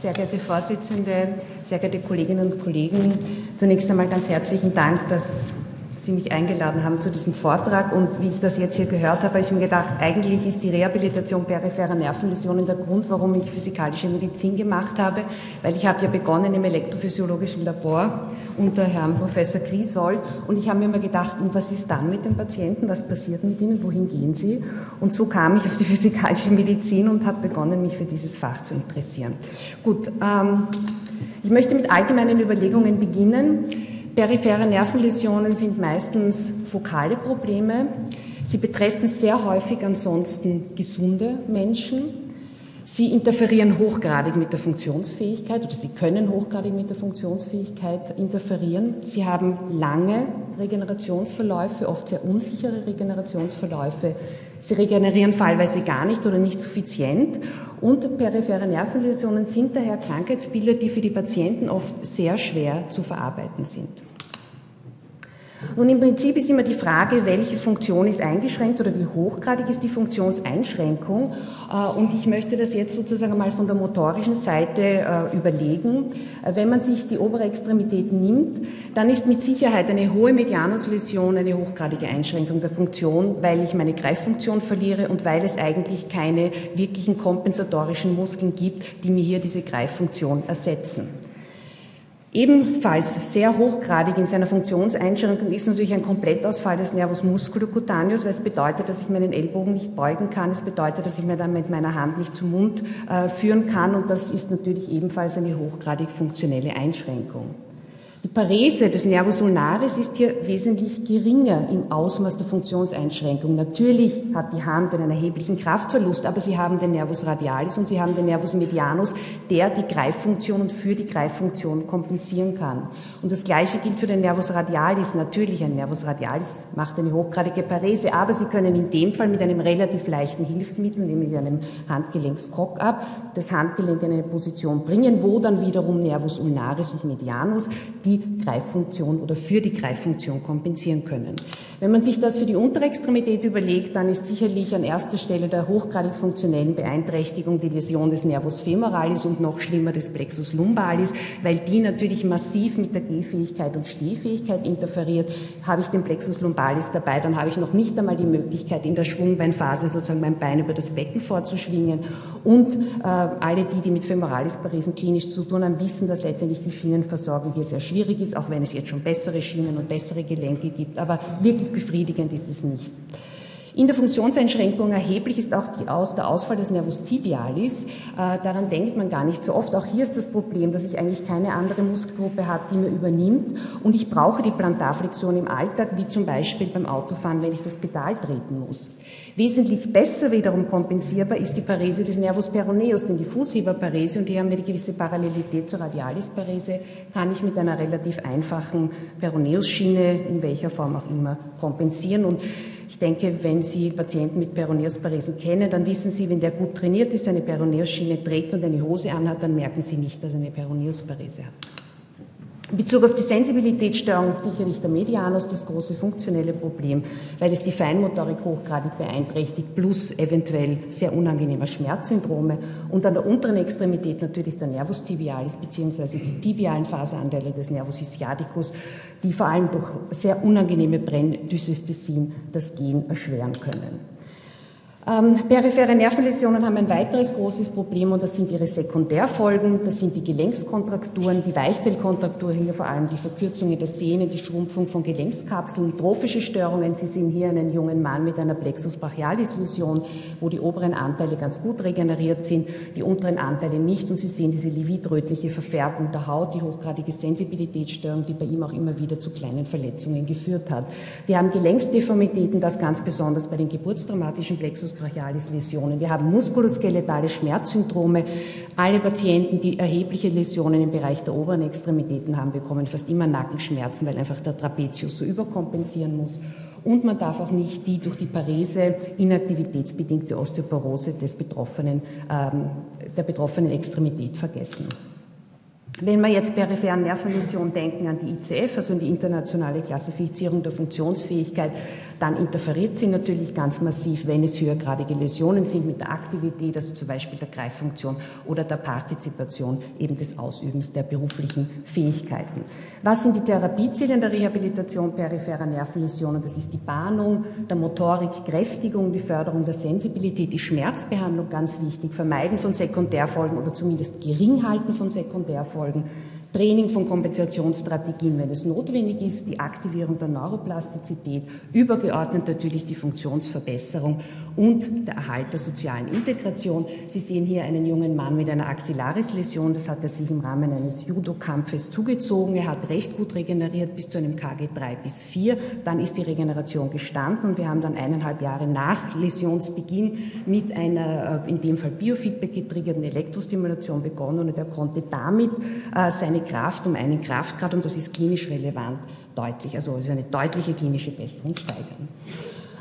Sehr geehrte Vorsitzende, sehr geehrte Kolleginnen und Kollegen, zunächst einmal ganz herzlichen Dank, dass Sie mich eingeladen haben zu diesem Vortrag. Und wie ich das jetzt hier gehört habe, habe ich mir gedacht, eigentlich ist die Rehabilitation peripherer Nervenläsionen der Grund, warum ich physikalische Medizin gemacht habe, weil ich habe ja begonnen im elektrophysiologischen Labor unter Herrn Professor Grisold und ich habe mir immer gedacht, und was ist dann mit den Patienten, was passiert mit ihnen, wohin gehen sie? Und so kam ich auf die physikalische Medizin und habe begonnen, mich für dieses Fach zu interessieren. Gut, ähm, ich möchte mit allgemeinen Überlegungen beginnen. Periphere Nervenläsionen sind meistens fokale Probleme. Sie betreffen sehr häufig ansonsten gesunde Menschen. Sie interferieren hochgradig mit der Funktionsfähigkeit oder sie können hochgradig mit der Funktionsfähigkeit interferieren. Sie haben lange Regenerationsverläufe, oft sehr unsichere Regenerationsverläufe. Sie regenerieren fallweise gar nicht oder nicht suffizient. Und periphere Nervenläsionen sind daher Krankheitsbilder, die für die Patienten oft sehr schwer zu verarbeiten sind. Und im Prinzip ist immer die Frage, welche Funktion ist eingeschränkt oder wie hochgradig ist die Funktionseinschränkung. Äh, und ich möchte das jetzt sozusagen mal von der motorischen Seite äh, überlegen. Äh, wenn man sich die obere Extremität nimmt, dann ist mit Sicherheit eine hohe Medianusläsion eine hochgradige Einschränkung der Funktion, weil ich meine Greiffunktion verliere und weil es eigentlich keine wirklichen kompensatorischen Muskeln gibt, die mir hier diese Greiffunktion ersetzen. Ebenfalls sehr hochgradig in seiner Funktionseinschränkung ist natürlich ein Komplettausfall des Nervus musculocutaneus, weil es bedeutet, dass ich meinen Ellbogen nicht beugen kann. Es bedeutet, dass ich mir dann mit meiner Hand nicht zum Mund äh, führen kann. Und das ist natürlich ebenfalls eine hochgradig funktionelle Einschränkung. Die Parese des Nervus ulnaris ist hier wesentlich geringer im Ausmaß der Funktionseinschränkung. Natürlich hat die Hand einen erheblichen Kraftverlust, aber Sie haben den Nervus radialis und Sie haben den Nervus medianus, der die Greiffunktion und für die Greiffunktion kompensieren kann. Und das Gleiche gilt für den Nervus radialis. Natürlich, ein Nervus radialis macht eine hochgradige Parese, aber Sie können in dem Fall mit einem relativ leichten Hilfsmittel, nämlich einem Handgelenks-Cock-Up, das Handgelenk in eine Position bringen, wo dann wiederum Nervus ulnaris und medianus die Greiffunktion oder für die Greiffunktion kompensieren können. Wenn man sich das für die untere Extremität überlegt, dann ist sicherlich an erster Stelle der hochgradig funktionellen Beeinträchtigung die Läsion des Nervus femoralis und noch schlimmer des Plexus lumbalis, weil die natürlich massiv mit der Gehfähigkeit und Stehfähigkeit interferiert. Habe ich den Plexus lumbalis dabei, dann habe ich noch nicht einmal die Möglichkeit, in der Schwungbeinphase sozusagen mein Bein über das Becken vorzuschwingen. Und äh, alle die, die mit Femoralisparesen klinisch zu tun haben, wissen, dass letztendlich die Schienenversorgung hier sehr schwierig schwierig ist, auch wenn es jetzt schon bessere Schienen und bessere Gelenke gibt. Aber wirklich befriedigend ist es nicht. In der Funktionseinschränkung erheblich ist auch Aus, der Ausfall des Nervus tibialis. Äh, daran denkt man gar nicht so oft. Auch hier ist das Problem, dass ich eigentlich keine andere Muskelgruppe habe, die mir übernimmt. Und ich brauche die Plantarflexion im Alltag, wie zum Beispiel beim Autofahren, wenn ich das Pedal treten muss. Wesentlich besser wiederum kompensierbar ist die Parese des Nervus peroneus, denn die Fußheberparese, und die haben eine gewisse Parallelität zur Radialisparese, kann ich mit einer relativ einfachen Peroneusschiene, in welcher Form auch immer, kompensieren. Und ich denke, wenn Sie Patienten mit Peroneusparesen kennen, dann wissen Sie, wenn der gut trainiert ist, eine Peroneusschiene trägt und eine Hose anhat, dann merken Sie nicht, dass er eine Peroneusparese hat. In Bezug auf die Sensibilitätsstörung ist sicherlich der Medianus das große funktionelle Problem, weil es die Feinmotorik hochgradig beeinträchtigt, plus eventuell sehr unangenehmer Schmerzsyndrome. Und an der unteren Extremität natürlich der Nervus tibialis bzw. die tibialen Faseranteile des Nervus ischiadicus, die vor allem durch sehr unangenehme Brenndysesthesin das Gehen erschweren können. Ähm, periphere Nervenläsionen haben ein weiteres großes Problem und das sind ihre Sekundärfolgen. Das sind die Gelenkskontrakturen, die Weichteilkontrakturen, hier vor allem die Verkürzungen der Sehnen, die Schrumpfung von Gelenkskapseln, trophische Störungen. Sie sehen hier einen jungen Mann mit einer Plexus brachialis-Läsion, wo die oberen Anteile ganz gut regeneriert sind, die unteren Anteile nicht. Und Sie sehen diese lividrötliche Verfärbung der Haut, die hochgradige Sensibilitätsstörung, die bei ihm auch immer wieder zu kleinen Verletzungen geführt hat. Wir haben Gelenksdeformitäten, das ganz besonders bei den geburtstraumatischen Plexus brachialis Läsionen. Wir haben muskuloskeletale Schmerzsyndrome. Alle Patienten, die erhebliche Läsionen im Bereich der oberen Extremitäten haben, bekommen fast immer Nackenschmerzen, weil einfach der Trapezius so überkompensieren muss. Und man darf auch nicht die durch die Parese inaktivitätsbedingte Osteoporose des betroffenen, ähm, der betroffenen Extremität vergessen. Wenn wir jetzt peripheren Nervenläsion denken an die ICF, also die internationale Klassifizierung der Funktionsfähigkeit, dann interferiert sie natürlich ganz massiv, wenn es höhergradige Läsionen sind mit der Aktivität, also zum Beispiel der Greiffunktion oder der Partizipation eben des Ausübens der beruflichen Fähigkeiten. Was sind die Therapieziele in der Rehabilitation peripherer Nervenläsionen? Das ist die Bahnung der Motorik, Kräftigung, die Förderung der Sensibilität, die Schmerzbehandlung ganz wichtig, Vermeiden von Sekundärfolgen oder zumindest Geringhalten von Sekundärfolgen, Training von Kompensationsstrategien, wenn es notwendig ist, die Aktivierung der Neuroplastizität, übergeordnet natürlich die Funktionsverbesserung und der Erhalt der sozialen Integration. Sie sehen hier einen jungen Mann mit einer Axillarisläsion, das hat er sich im Rahmen eines Judo-Kampfes zugezogen. Er hat recht gut regeneriert bis zu einem KG 3 bis 4. Dann ist die Regeneration gestanden und wir haben dann eineinhalb Jahre nach Läsionsbeginn mit einer, äh, in dem Fall Biofeedback getriggerten Elektrostimulation begonnen und er konnte damit äh, seine Kraft um einen Kraftgrad, und das ist klinisch relevant, deutlich, also ist eine deutliche klinische Besserung steigern.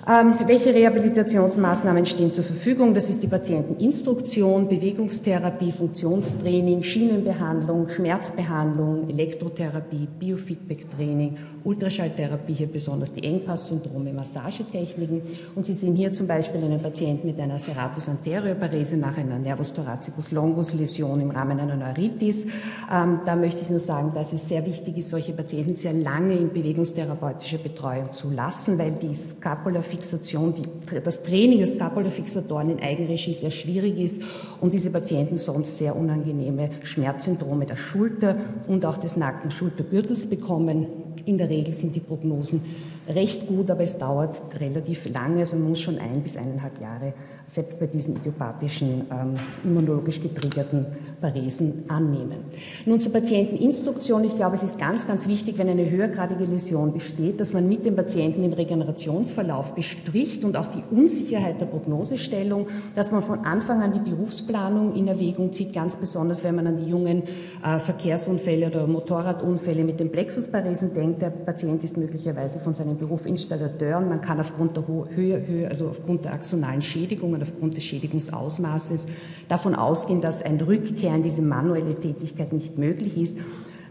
Ähm, welche Rehabilitationsmaßnahmen stehen zur Verfügung? Das ist die Patienteninstruktion, Bewegungstherapie, Funktionstraining, Schienenbehandlung, Schmerzbehandlung, Elektrotherapie, Biofeedback-Training, Ultraschalltherapie, hier besonders die Engpass-Syndrome, Massagetechniken. Und Sie sehen hier zum Beispiel einen Patienten mit einer Serratus anterior Parese nach einer Nervus thoracicus longus Läsion im Rahmen einer Neuritis. Ähm, da möchte ich nur sagen, dass es sehr wichtig ist, solche Patienten sehr lange in bewegungstherapeutischer Betreuung zu lassen, weil die Scapula Fixation, die, das Training der Scapulafixatoren in Eigenregie sehr schwierig ist und diese Patienten sonst sehr unangenehme Schmerzsyndrome der Schulter und auch des Nacken-Schultergürtels bekommen. In der Regel sind die Prognosen recht gut, aber es dauert relativ lange, also man muss schon ein bis eineinhalb Jahre selbst bei diesen idiopathischen, ähm, immunologisch getriggerten Paresen annehmen. Nun zur Patienteninstruktion. Ich glaube, es ist ganz, ganz wichtig, wenn eine höhergradige Läsion besteht, dass man mit dem Patienten den Regenerationsverlauf bespricht und auch die Unsicherheit der Prognosestellung, dass man von Anfang an die Berufsplanung in Erwägung zieht, ganz besonders, wenn man an die jungen äh, Verkehrsunfälle oder Motorradunfälle mit den Plexusparesen denkt. Der Patient ist möglicherweise von seinem Beruf Installateur und man kann aufgrund der Höhe, Höhe also aufgrund der axonalen Schädigung und aufgrund des Schädigungsausmaßes davon ausgehen, dass ein Rückkehr in diese manuelle Tätigkeit nicht möglich ist.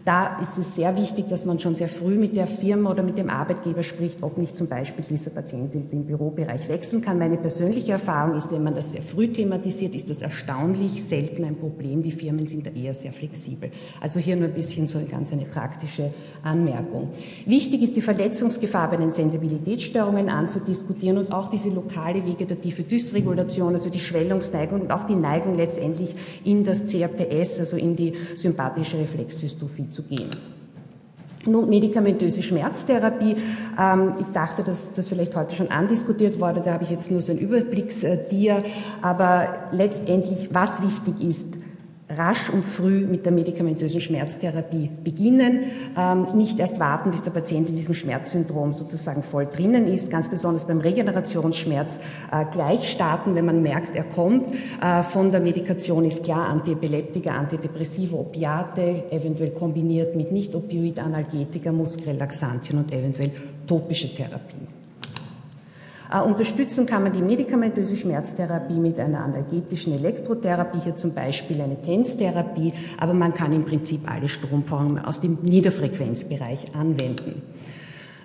Da ist es sehr wichtig, dass man schon sehr früh mit der Firma oder mit dem Arbeitgeber spricht, ob nicht zum Beispiel dieser Patient in den Bürobereich wechseln kann. Meine persönliche Erfahrung ist, wenn man das sehr früh thematisiert, ist das erstaunlich selten ein Problem. Die Firmen sind da eher sehr flexibel. Also hier nur ein bisschen so eine ganz eine praktische Anmerkung. Wichtig ist die Verletzungsgefahr bei den Sensibilitätsstörungen anzudiskutieren und auch diese lokale vegetative Dysregulation, also die Schwellungsneigung und auch die Neigung letztendlich in das CRPS, also in die sympathische Reflexdystrophie zu gehen. Nun, medikamentöse Schmerztherapie. Ähm, ich dachte, dass das vielleicht heute schon andiskutiert wurde. Da habe ich jetzt nur so einen Überblicksdier. Aber letztendlich, was wichtig ist, rasch und früh mit der medikamentösen Schmerztherapie beginnen, ähm, nicht erst warten, bis der Patient in diesem Schmerzsyndrom sozusagen voll drinnen ist, ganz besonders beim Regenerationsschmerz äh, gleich starten, wenn man merkt, er kommt. Äh, von der Medikation ist klar, Antiepileptika, Antidepressive, Opiate, eventuell kombiniert mit Nicht-Opioid-Analgetika, Muskelrelaxantien und eventuell topische Therapie. Äh, unterstützen kann man die medikamentöse Schmerztherapie mit einer analgetischen Elektrotherapie, hier zum Beispiel eine TENS-Therapie, aber man kann im Prinzip alle Stromformen aus dem Niederfrequenzbereich anwenden.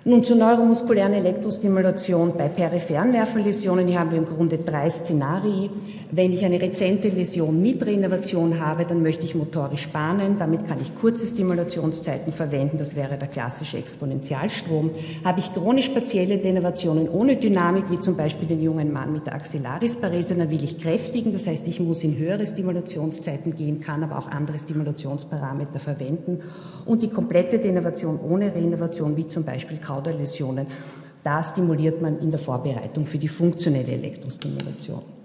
Nun zur neuromuskulären Elektrostimulation bei peripheren Nervenläsionen. Hier haben wir im Grunde drei Szenarien. Wenn ich eine rezente Läsion mit Reinnervation habe, dann möchte ich motorisch bahnen. Damit kann ich kurze Stimulationszeiten verwenden. Das wäre der klassische Exponentialstrom. Habe ich chronisch partielle Denervationen ohne Dynamik, wie zum Beispiel den jungen Mann mit der Axillarisparese, dann will ich kräftigen. Das heißt, ich muss in höhere Stimulationszeiten gehen, kann aber auch andere Stimulationsparameter verwenden. Und die komplette Denervation ohne Reinnervation, wie zum Beispiel Kauderläsionen, da stimuliert man in der Vorbereitung für die funktionelle Elektrostimulation.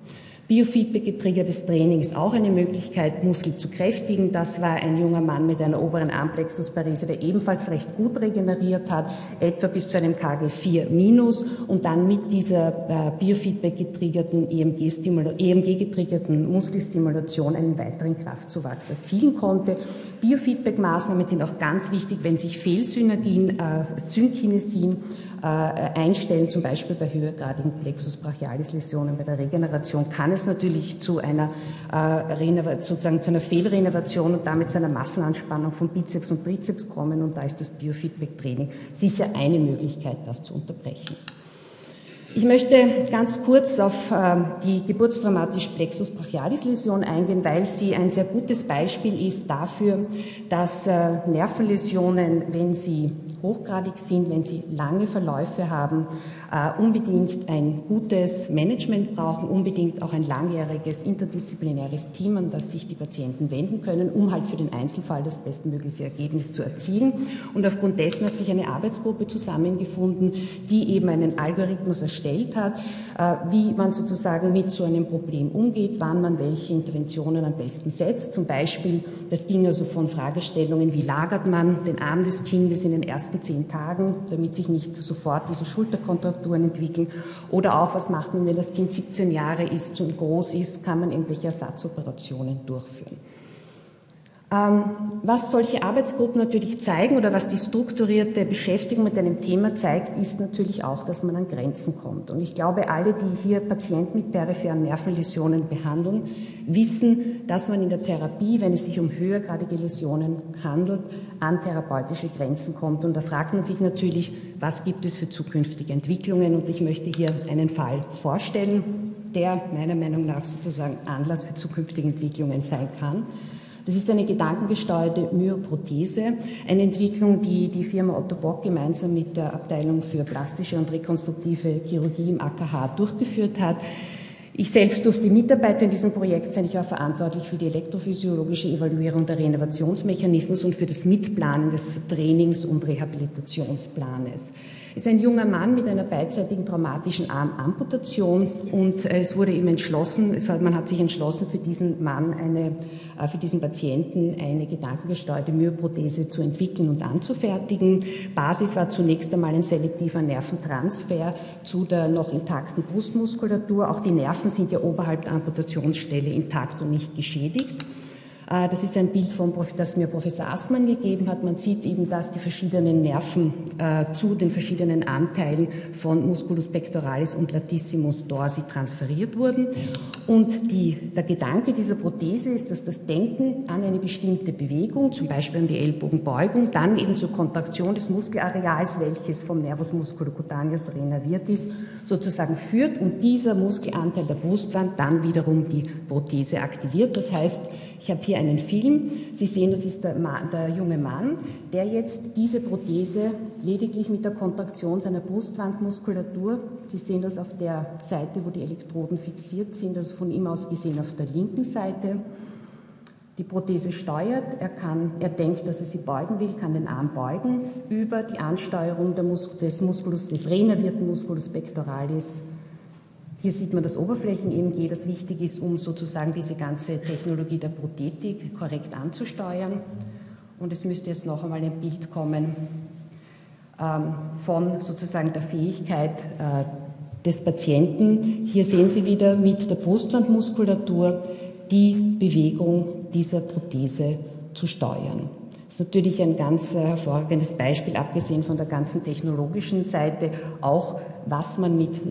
Biofeedback getriggertes Training ist auch eine Möglichkeit, Muskel zu kräftigen. Das war ein junger Mann mit einer oberen Armplexusparese, der ebenfalls recht gut regeneriert hat, etwa bis zu einem KG 4 minus und dann mit dieser äh, Biofeedback getriggerten, EMG getriggerten Muskelstimulation einen weiteren Kraftzuwachs erzielen konnte. Biofeedback-Maßnahmen sind auch ganz wichtig, wenn sich Fehlsynergien, äh, Synkinesien einstellen, zum Beispiel bei höhergradigen Plexus brachialis Läsionen, bei der Regeneration, kann es natürlich zu einer, sozusagen zu einer Fehlrenovation und damit zu einer Massenanspannung von Bizeps und Trizeps kommen. Und da ist das Biofeedback-Training sicher eine Möglichkeit, das zu unterbrechen. Ich möchte ganz kurz auf ähm, die geburtstraumatische Plexus brachialis Läsion eingehen, weil sie ein sehr gutes Beispiel ist dafür, dass äh, Nervenläsionen, wenn sie hochgradig sind, wenn sie lange Verläufe haben, äh, unbedingt ein gutes Management brauchen, unbedingt auch ein langjähriges interdisziplinäres Team, an das sich die Patienten wenden können, um halt für den Einzelfall das bestmögliche Ergebnis zu erzielen. Und aufgrund dessen hat sich eine Arbeitsgruppe zusammengefunden, die eben einen Algorithmus erstellt hat, äh, wie man sozusagen mit so einem Problem umgeht, wann man welche Interventionen am besten setzt. Zum Beispiel, das ging also von Fragestellungen, wie lagert man den Arm des Kindes in den ersten zehn Tagen, damit sich nicht sofort diese Schulterkontrakturen entwickeln. Oder auch, was macht man, wenn das Kind 17 Jahre ist und groß ist, kann man irgendwelche Ersatzoperationen durchführen. Ähm, was solche Arbeitsgruppen natürlich zeigen oder was die strukturierte Beschäftigung mit einem Thema zeigt, ist natürlich auch, dass man an Grenzen kommt. Und ich glaube, alle, die hier Patienten mit peripheren Nervenläsionen behandeln, wissen, dass man in der Therapie, wenn es sich um höhergradige Läsionen handelt, an therapeutische Grenzen kommt. Und da fragt man sich natürlich, was gibt es für zukünftige Entwicklungen? Und ich möchte hier einen Fall vorstellen, der meiner Meinung nach sozusagen Anlass für zukünftige Entwicklungen sein kann. Das ist eine gedankengesteuerte Myoprothese, eine Entwicklung, die die Firma Otto Bock gemeinsam mit der Abteilung für plastische und rekonstruktive Chirurgie im AKH durchgeführt hat. Ich selbst durfte Mitarbeiter in diesem Projekt sein. Ich war verantwortlich für die elektrophysiologische Evaluierung der Renovationsmechanismus und für das Mitplanen des Trainings- und Rehabilitationsplanes ist ein junger Mann mit einer beidseitigen traumatischen Armamputation und äh, es wurde ihm entschlossen, man hat sich entschlossen, für diesen Mann eine, äh, für diesen Patienten eine gedankengesteuerte Myoprothese zu entwickeln und anzufertigen. Basis war zunächst einmal ein selektiver Nerventransfer zu der noch intakten Brustmuskulatur. Auch die Nerven sind ja oberhalb der Amputationsstelle intakt und nicht geschädigt. Äh, das ist ein Bild, von, das mir Professor Assmann gegeben hat. Man sieht eben, dass die verschiedenen Nerven äh, zu den verschiedenen Anteilen von Musculus pectoralis und latissimus dorsi transferiert wurden. Und die, der Gedanke dieser Prothese ist, dass das Denken an eine bestimmte Bewegung, zum Beispiel an die Ellbogenbeugung, dann eben zur Kontraktion des Muskelareals, welches vom Nervus musculocutaneus renerviert ist, sozusagen führt und dieser Muskelanteil der Brustwand dann wiederum die Prothese aktiviert. Das heißt, ich habe hier einen Film. Sie sehen, das ist der, Mann, der, junge Mann, der jetzt diese Prothese lediglich mit der Kontraktion seiner Brustwandmuskulatur, Sie sehen das auf der Seite, wo die Elektroden fixiert sind, also von ihm aus gesehen auf der linken Seite, die Prothese steuert, er, kann, er denkt, dass er sie beugen will, kann den Arm beugen über die Ansteuerung Mus des Musculus, des renervierten Musculus pectoralis hier sieht man das Oberflächen-EMG, das wichtig ist, um sozusagen diese ganze Technologie der Prothetik korrekt anzusteuern. Und es müsste jetzt noch einmal ein Bild kommen ähm, von sozusagen der Fähigkeit äh, des Patienten. Hier sehen Sie wieder mit der Brustwandmuskulatur die Bewegung dieser Prothese zu steuern. Das ist natürlich ein ganz äh, hervorragendes Beispiel, abgesehen von der ganzen technologischen Seite, auch was man mit,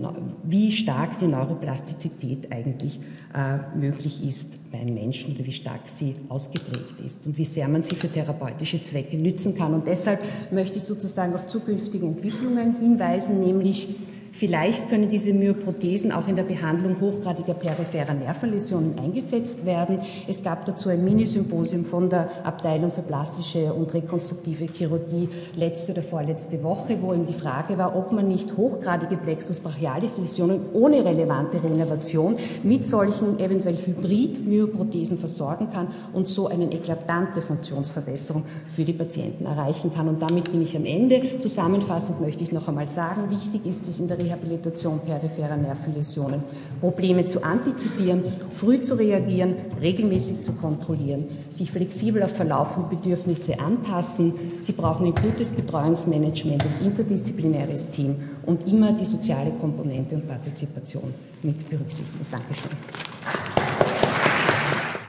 wie stark die Neuroplastizität eigentlich äh, möglich ist bei einem Menschen oder wie stark sie ausgeprägt ist und wie sehr man sie für therapeutische Zwecke nützen kann. Und deshalb möchte ich sozusagen auf zukünftige Entwicklungen hinweisen, nämlich Vielleicht können diese Myoprothesen auch in der Behandlung hochgradiger peripherer Nervenläsionen eingesetzt werden. Es gab dazu ein Minisymposium von der Abteilung für plastische und rekonstruktive Chirurgie letzte oder vorletzte Woche, wo eben die Frage war, ob man nicht hochgradige Plexus brachialis Läsionen ohne relevante Renovation mit solchen eventuell Hybrid-Myoprothesen versorgen kann und so eine eklatante Funktionsverbesserung für die Patienten erreichen kann. Und damit bin ich am Ende. Zusammenfassend möchte ich noch einmal sagen, wichtig ist es in der Rehabilitation peripherer Nervenläsionen, Probleme zu antizipieren, früh zu reagieren, regelmäßig zu kontrollieren, sich flexibel auf Verlauf und Bedürfnisse anpassen. Sie brauchen ein gutes Betreuungsmanagement und interdisziplinäres Team und immer die soziale Komponente und Partizipation mit berücksichtigen. Dankeschön.